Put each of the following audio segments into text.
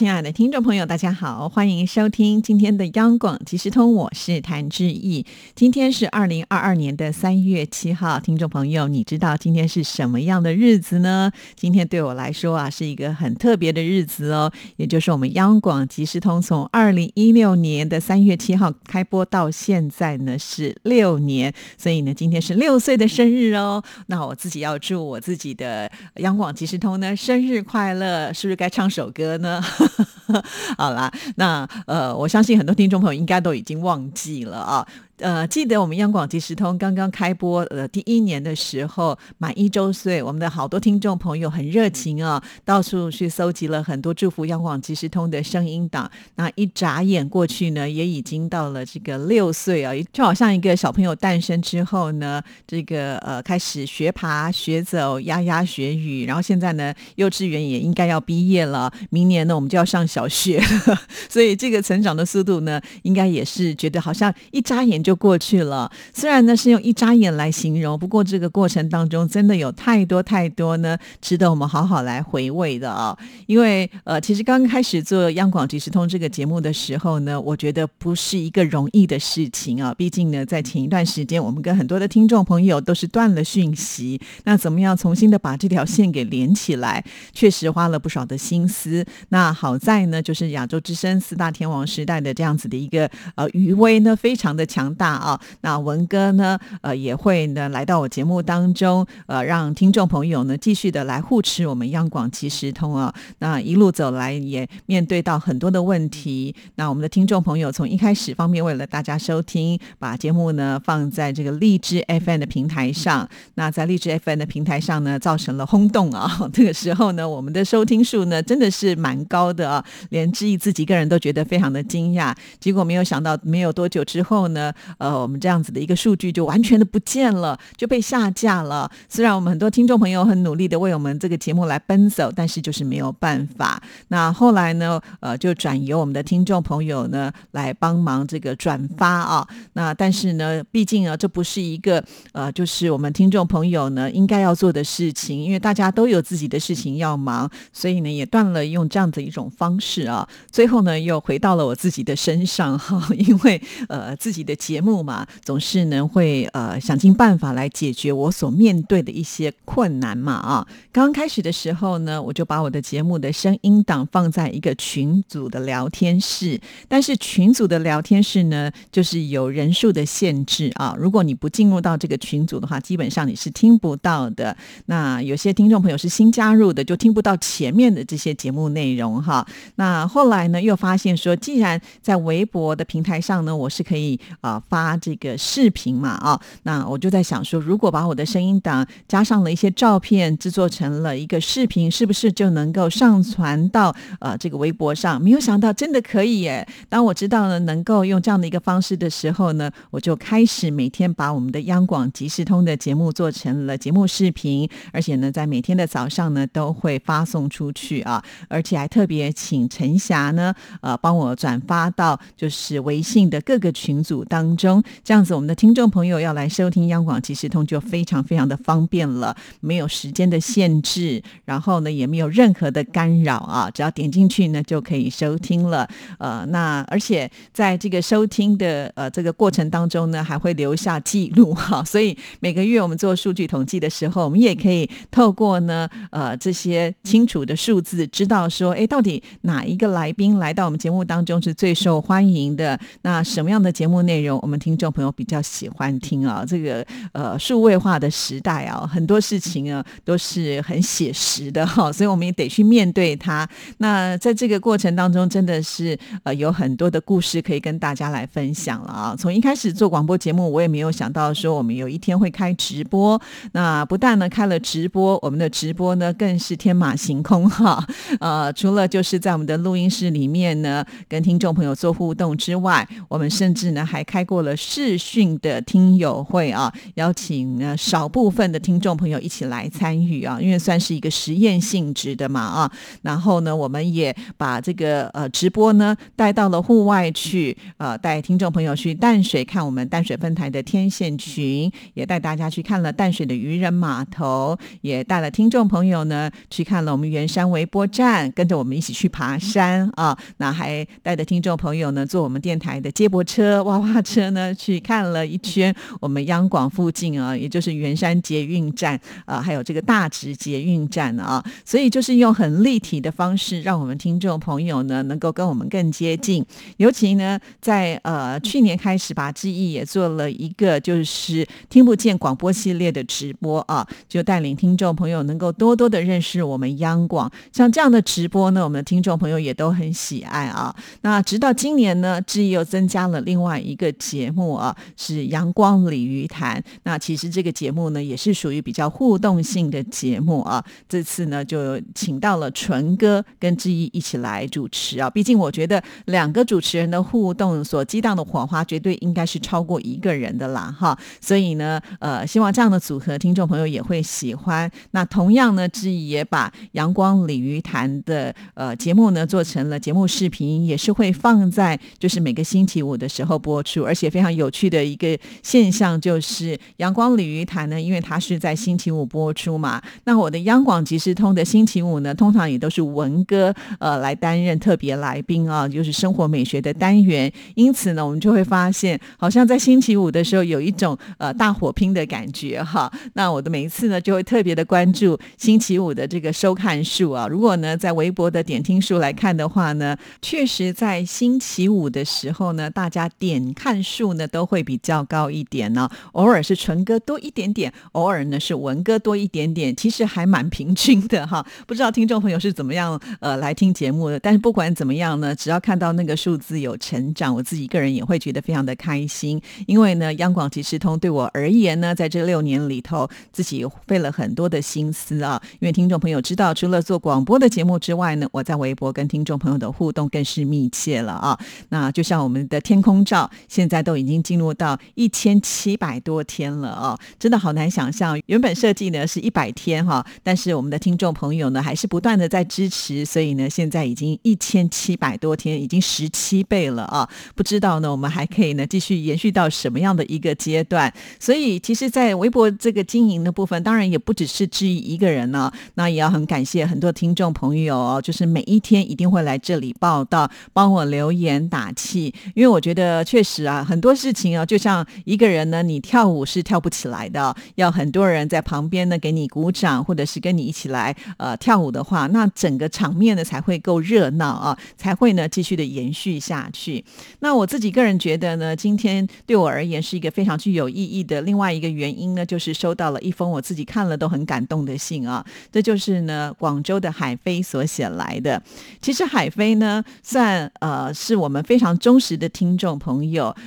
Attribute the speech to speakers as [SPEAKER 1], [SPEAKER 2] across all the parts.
[SPEAKER 1] 亲爱的听众朋友，大家好，欢迎收听今天的央广即时通，我是谭志毅。今天是二零二二年的三月七号，听众朋友，你知道今天是什么样的日子呢？今天对我来说啊，是一个很特别的日子哦，也就是我们央广即时通从二零一六年的三月七号开播到现在呢是六年，所以呢今天是六岁的生日哦。那我自己要祝我自己的央广即时通呢生日快乐，是不是该唱首歌呢？好啦，那呃，我相信很多听众朋友应该都已经忘记了啊。呃，记得我们央广即时通刚刚开播呃第一年的时候，满一周岁，我们的好多听众朋友很热情啊，到处去搜集了很多祝福央广即时通的声音档。那一眨眼过去呢，也已经到了这个六岁啊，就好像一个小朋友诞生之后呢，这个呃开始学爬、学走、牙牙学语，然后现在呢，幼稚园也应该要毕业了，明年呢我们就要上小学，所以这个成长的速度呢，应该也是觉得好像一眨眼就。就过去了。虽然呢是用一眨眼来形容，不过这个过程当中真的有太多太多呢，值得我们好好来回味的啊。因为呃，其实刚开始做央广即时通这个节目的时候呢，我觉得不是一个容易的事情啊。毕竟呢，在前一段时间，我们跟很多的听众朋友都是断了讯息，那怎么样重新的把这条线给连起来，确实花了不少的心思。那好在呢，就是亚洲之声四大天王时代的这样子的一个呃余威呢，非常的强。大啊，那文哥呢？呃，也会呢来到我节目当中，呃，让听众朋友呢继续的来护持我们央广即时通啊。那一路走来，也面对到很多的问题。那我们的听众朋友从一开始方面为了大家收听，把节目呢放在这个荔枝 FM 的平台上。那在荔枝 FM 的平台上呢，造成了轰动啊。这个时候呢，我们的收听数呢真的是蛮高的啊，连志毅自己个人都觉得非常的惊讶。结果没有想到，没有多久之后呢。呃，我们这样子的一个数据就完全的不见了，就被下架了。虽然我们很多听众朋友很努力的为我们这个节目来奔走，但是就是没有办法。那后来呢，呃，就转由我们的听众朋友呢来帮忙这个转发啊。那但是呢，毕竟啊，这不是一个呃，就是我们听众朋友呢应该要做的事情，因为大家都有自己的事情要忙，所以呢也断了用这样的一种方式啊。最后呢，又回到了我自己的身上哈，因为呃自己的节。目嘛，总是呢会呃想尽办法来解决我所面对的一些困难嘛啊。刚刚开始的时候呢，我就把我的节目的声音档放在一个群组的聊天室，但是群组的聊天室呢，就是有人数的限制啊。如果你不进入到这个群组的话，基本上你是听不到的。那有些听众朋友是新加入的，就听不到前面的这些节目内容哈。那后来呢，又发现说，既然在微博的平台上呢，我是可以啊。发这个视频嘛啊，那我就在想说，如果把我的声音档加上了一些照片，制作成了一个视频，是不是就能够上传到呃这个微博上？没有想到真的可以耶！当我知道呢能够用这样的一个方式的时候呢，我就开始每天把我们的央广即时通的节目做成了节目视频，而且呢在每天的早上呢都会发送出去啊，而且还特别请陈霞呢呃帮我转发到就是微信的各个群组当。中这样子，我们的听众朋友要来收听央广即时通就非常非常的方便了，没有时间的限制，然后呢也没有任何的干扰啊，只要点进去呢就可以收听了。呃，那而且在这个收听的呃这个过程当中呢，还会留下记录哈，所以每个月我们做数据统计的时候，我们也可以透过呢呃这些清楚的数字，知道说，哎，到底哪一个来宾来到我们节目当中是最受欢迎的？那什么样的节目内容？我们听众朋友比较喜欢听啊，这个呃数位化的时代啊，很多事情啊都是很写实的哈，所以我们也得去面对它。那在这个过程当中，真的是呃有很多的故事可以跟大家来分享了啊。从一开始做广播节目，我也没有想到说我们有一天会开直播。那不但呢开了直播，我们的直播呢更是天马行空哈。呃，除了就是在我们的录音室里面呢跟听众朋友做互动之外，我们甚至呢还开。过了视讯的听友会啊，邀请呢少部分的听众朋友一起来参与啊，因为算是一个实验性质的嘛啊。然后呢，我们也把这个呃直播呢带到了户外去，呃，带听众朋友去淡水看我们淡水分台的天线群，也带大家去看了淡水的渔人码头，也带了听众朋友呢去看了我们圆山微波站，跟着我们一起去爬山啊。那还带着听众朋友呢坐我们电台的接驳车、娃娃车呢去看了一圈我们央广附近啊，也就是圆山捷运站啊，还有这个大直捷运站啊。所以就是用很立体的方式，让我们听众朋友呢能够跟我们更接近。尤其呢，在呃去年开始吧，志毅也做了一个就是听不见广播系列的直播啊，就带领听众朋友能够多多的认识我们央广。像这样的直播呢，我们的听众朋友也都很喜爱啊。那直到今年呢，志毅又增加了另外一个节目啊，是阳光鲤鱼潭。那其实这个节目呢，也是属于比较互动性的节目啊。这次呢，就请到了纯哥跟志毅一起来主持啊。毕竟我觉得两个主持人的互动所激荡的火花，绝对应该是超过一个人的啦哈。所以呢，呃，希望这样的组合，听众朋友也会喜欢。那同样呢，志毅也把阳光鲤鱼潭的呃节目呢做成了节目视频，也是会放在就是每个星期五的时候播出。而且非常有趣的一个现象就是阳光鲤鱼潭呢，因为它是在星期五播出嘛，那我的央广即时通的星期五呢，通常也都是文哥呃来担任特别来宾啊，就是生活美学的单元。因此呢，我们就会发现，好像在星期五的时候有一种呃大火拼的感觉哈。那我的每一次呢，就会特别的关注星期五的这个收看数啊。如果呢在微博的点听数来看的话呢，确实在星期五的时候呢，大家点看数呢都会比较高一点呢。偶尔是纯歌多一点点，偶尔呢是文歌多一点点，其实还蛮平均的哈。不知道听众朋友是怎么样呃来听节目的？但是不管怎么样呢，只要看到那个数字有成长，我自己个人也会觉得非常的开心。因为呢，央广即时通对我而言呢，在这六年里头，自己费了很多的心思啊。因为听众朋友知道，除了做广播的节目之外呢，我在微博跟听众朋友的互动更是密切了啊。那就像我们的天空照，现在都已经进入到一千七百多天了啊，真的好难想象。原本设计呢是一百天哈，但是我们的听众朋友呢还是不断的在支持，所以呢现在已经一千七百多天，已经十七倍了啊。不知道呢，我们还可以呢继续延续到什么样的一个阶段？所以其实，在微博这个经营的部分，当然也不只是质疑一个人呢。那也要很感谢很多听众朋友哦，就是每一天一定会来这里报道，帮我留言打气。因为我觉得确实啊，很多事情啊，就像一个人呢，你跳舞是跳不起来的，要很多人在旁边呢给你鼓掌，或者是跟你一起来呃跳舞的话，那整个场面呢才会够热闹啊，才会呢继续的延续下去。那我自己个人觉得呢，今天对我而言是一个非常具有意义的。另外一个原因呢，就是收到了一封我自己看了都很感动的信啊。这就是呢，广州的海飞所写来的。其实海飞呢，算呃是我们非常忠实的听众朋友。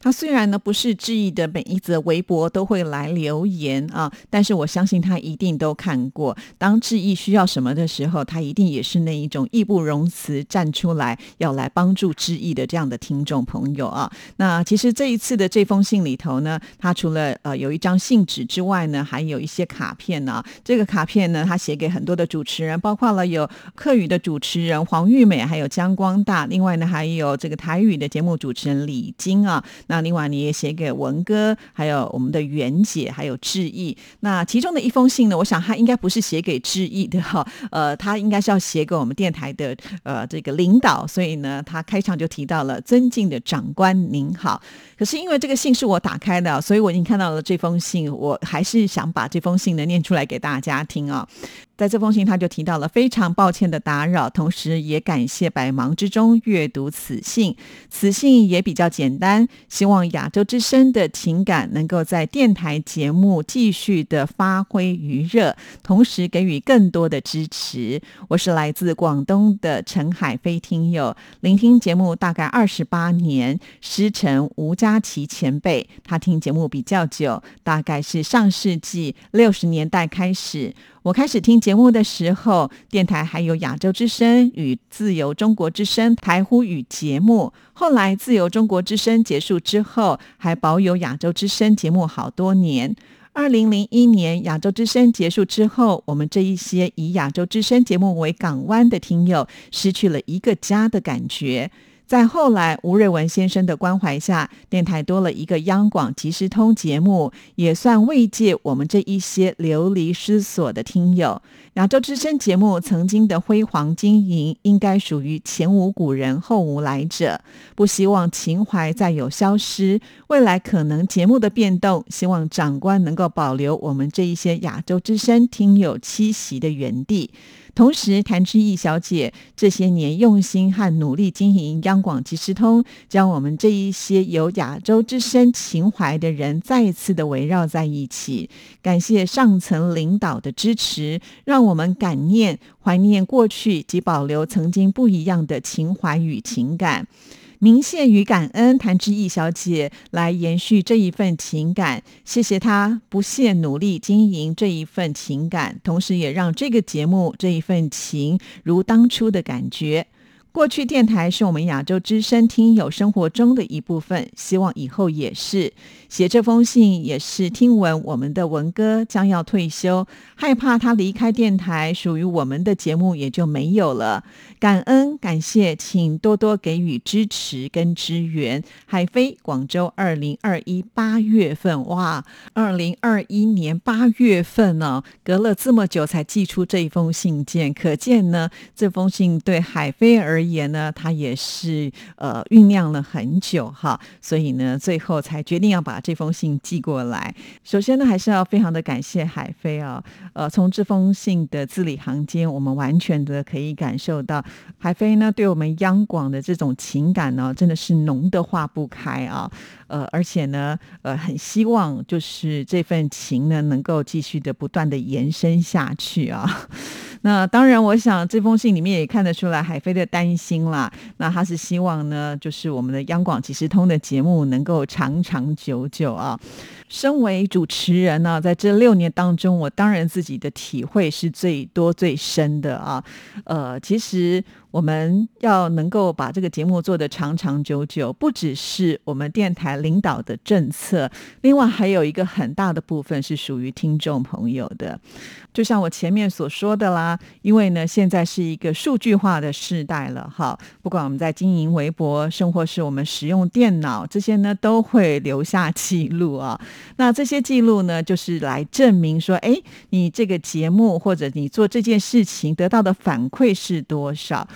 [SPEAKER 1] 他虽然呢不是志毅的每一则微博都会来留言啊，但是我相信他一定都看过。当志毅需要什么的时候，他一定也是那一种义不容辞站出来要来帮助志毅的这样的听众朋友啊。那其实这一次的这封信里头呢，他除了呃有一张信纸之外呢，还有一些卡片呢。这个卡片呢，他写给很多的主持人，包括了有客语的主持人黄玉美，还有江光大，另外呢还有这个台语的节目主持人李晶啊。那另外你也写给文哥，还有我们的袁姐，还有志毅。那其中的一封信呢，我想他应该不是写给志毅的哈，呃，他应该是要写给我们电台的呃这个领导。所以呢，他开场就提到了尊敬的长官您好。可是因为这个信是我打开的，所以我已经看到了这封信，我还是想把这封信呢念出来给大家听啊。在这封信，他就提到了非常抱歉的打扰，同时也感谢百忙之中阅读此信。此信也比较简单，希望亚洲之声的情感能够在电台节目继续的发挥余热，同时给予更多的支持。我是来自广东的陈海飞听友，聆听节目大概二十八年，师承吴佳琪前辈，他听节目比较久，大概是上世纪六十年代开始。我开始听节目的时候，电台还有亚洲之声与自由中国之声台呼语节目。后来自由中国之声结束之后，还保有亚洲之声节目好多年。二零零一年亚洲之声结束之后，我们这一些以亚洲之声节目为港湾的听友，失去了一个家的感觉。在后来吴瑞文先生的关怀下，电台多了一个央广即时通节目，也算慰藉我们这一些流离失所的听友。亚洲之声节目曾经的辉煌经营，应该属于前无古人后无来者。不希望情怀再有消失，未来可能节目的变动，希望长官能够保留我们这一些亚洲之声听友栖息的原地。同时，谭志毅小姐这些年用心和努力经营央广即时通，将我们这一些有亚洲之声情怀的人再一次的围绕在一起。感谢上层领导的支持，让我们感念、怀念过去及保留曾经不一样的情怀与情感。明谢与感恩谭志毅小姐来延续这一份情感，谢谢她不懈努力经营这一份情感，同时也让这个节目这一份情如当初的感觉。过去电台是我们亚洲之声听友生活中的一部分，希望以后也是。写这封信也是听闻我们的文哥将要退休，害怕他离开电台，属于我们的节目也就没有了。感恩感谢，请多多给予支持跟支援。海飞，广州，二零二一八月份，哇，二零二一年八月份呢，隔了这么久才寄出这一封信件，可见呢，这封信对海飞而言呢，他也是呃酝酿了很久哈，所以呢，最后才决定要把这封信寄过来。首先呢，还是要非常的感谢海飞啊，呃，从这封信的字里行间，我们完全的可以感受到。海飞呢，对我们央广的这种情感呢，真的是浓的化不开啊。呃，而且呢，呃，很希望就是这份情呢，能够继续的不断的延伸下去啊。那当然，我想这封信里面也看得出来海飞的担心啦。那他是希望呢，就是我们的央广即时通的节目能够长长久久啊。身为主持人呢，在这六年当中，我当然自己的体会是最多最深的啊。呃，其实。我们要能够把这个节目做得长长久久，不只是我们电台领导的政策，另外还有一个很大的部分是属于听众朋友的。就像我前面所说的啦，因为呢，现在是一个数据化的时代了，哈，不管我们在经营微博，甚或是我们使用电脑，这些呢都会留下记录啊。那这些记录呢，就是来证明说，哎，你这个节目或者你做这件事情得到的反馈是多少。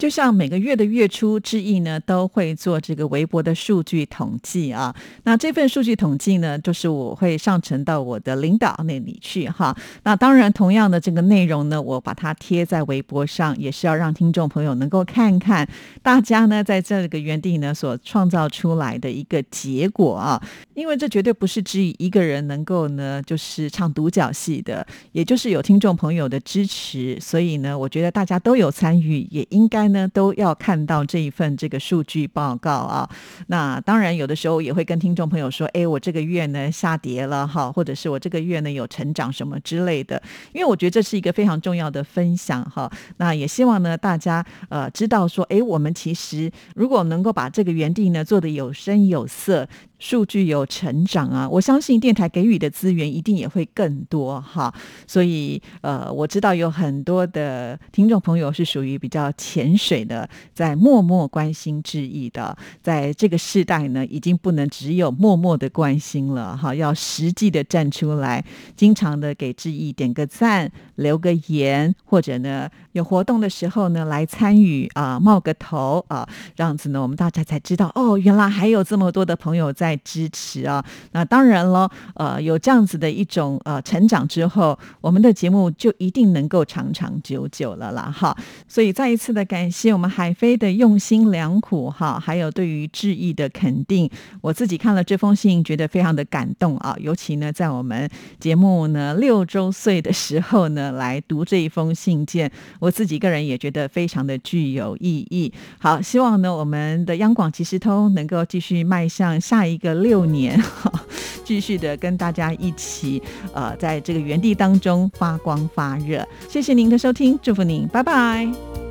[SPEAKER 1] 就像每个月的月初，之意呢都会做这个微博的数据统计啊。那这份数据统计呢，就是我会上传到我的领导那里去哈。那当然，同样的这个内容呢，我把它贴在微博上，也是要让听众朋友能够看看大家呢在这个原地呢所创造出来的一个结果啊。因为这绝对不是只以一个人能够呢就是唱独角戏的，也就是有听众朋友的支持，所以呢，我觉得大家都有参与，也应该。呢，都要看到这一份这个数据报告啊。那当然，有的时候也会跟听众朋友说：“哎，我这个月呢下跌了哈，或者是我这个月呢有成长什么之类的。”因为我觉得这是一个非常重要的分享哈。那也希望呢大家呃知道说：“哎，我们其实如果能够把这个园地呢做的有声有色。”数据有成长啊，我相信电台给予的资源一定也会更多哈。所以呃，我知道有很多的听众朋友是属于比较潜水的，在默默关心致意的。在这个时代呢，已经不能只有默默的关心了哈，要实际的站出来，经常的给致意点个赞、留个言，或者呢有活动的时候呢来参与啊，冒个头啊，这样子呢，我们大家才知道哦，原来还有这么多的朋友在在。支持啊，那当然了，呃，有这样子的一种呃成长之后，我们的节目就一定能够长长久久了啦，哈。所以再一次的感谢我们海飞的用心良苦哈，还有对于致意的肯定。我自己看了这封信，觉得非常的感动啊，尤其呢，在我们节目呢六周岁的时候呢，来读这一封信件，我自己个人也觉得非常的具有意义。好，希望呢，我们的央广即时通能够继续迈向下一。个六年，继续的跟大家一起呃，在这个原地当中发光发热。谢谢您的收听，祝福您，拜拜。